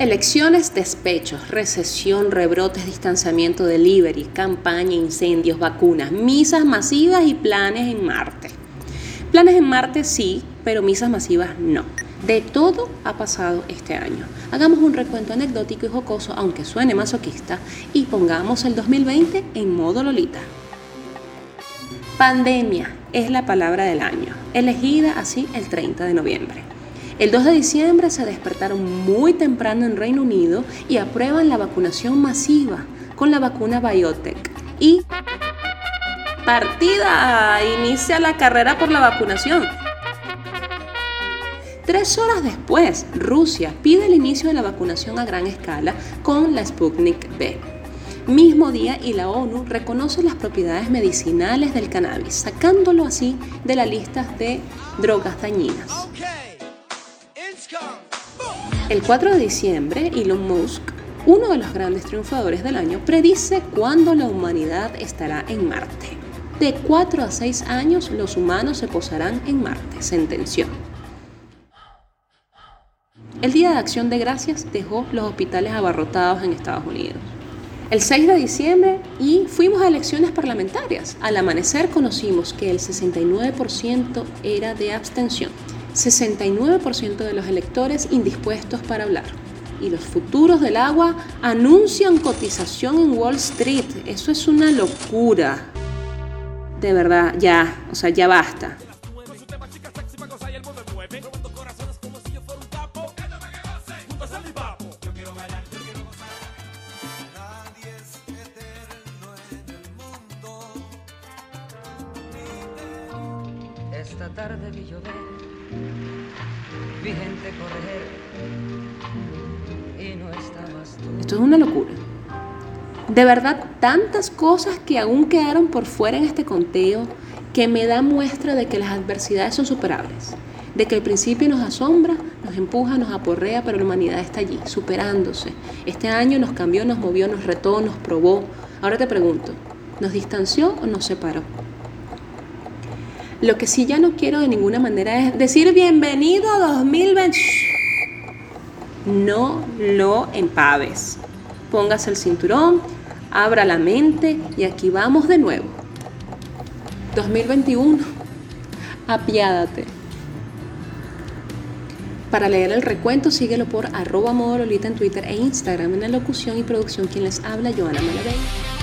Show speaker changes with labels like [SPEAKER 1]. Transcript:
[SPEAKER 1] Elecciones, despechos, recesión, rebrotes, distanciamiento, delivery, campaña, incendios, vacunas, misas masivas y planes en Marte. Planes en Marte sí, pero misas masivas no. De todo ha pasado este año. Hagamos un recuento anecdótico y jocoso, aunque suene masoquista, y pongamos el 2020 en modo Lolita. Pandemia es la palabra del año, elegida así el 30 de noviembre. El 2 de diciembre se despertaron muy temprano en Reino Unido y aprueban la vacunación masiva con la vacuna Biotech. Y partida, inicia la carrera por la vacunación. Tres horas después, Rusia pide el inicio de la vacunación a gran escala con la Sputnik V. Mismo día y la ONU reconoce las propiedades medicinales del cannabis, sacándolo así de la lista de drogas dañinas. El 4 de diciembre, Elon Musk, uno de los grandes triunfadores del año, predice cuándo la humanidad estará en Marte. De 4 a 6 años los humanos se posarán en Marte, sentenció. El Día de Acción de Gracias dejó los hospitales abarrotados en Estados Unidos. El 6 de diciembre y fuimos a elecciones parlamentarias. Al amanecer conocimos que el 69% era de abstención. 69% de los electores indispuestos para hablar. Y los futuros del agua anuncian cotización en Wall Street. Eso es una locura. De verdad, ya, o sea, ya basta.
[SPEAKER 2] Esta tarde vi llover
[SPEAKER 1] Esto es una locura. De verdad, tantas cosas que aún quedaron por fuera en este conteo que me da muestra de que las adversidades son superables, de que el principio nos asombra, nos empuja, nos aporrea, pero la humanidad está allí, superándose. Este año nos cambió, nos movió, nos retó, nos probó. Ahora te pregunto, ¿nos distanció o nos separó? Lo que sí ya no quiero de ninguna manera es decir bienvenido a 2020. No lo empaves. Póngase el cinturón, abra la mente y aquí vamos de nuevo. 2021. Apiádate. Para leer el recuento, síguelo por arroba modololita en Twitter e Instagram. En la locución y producción, quien les habla, Joana Malavey.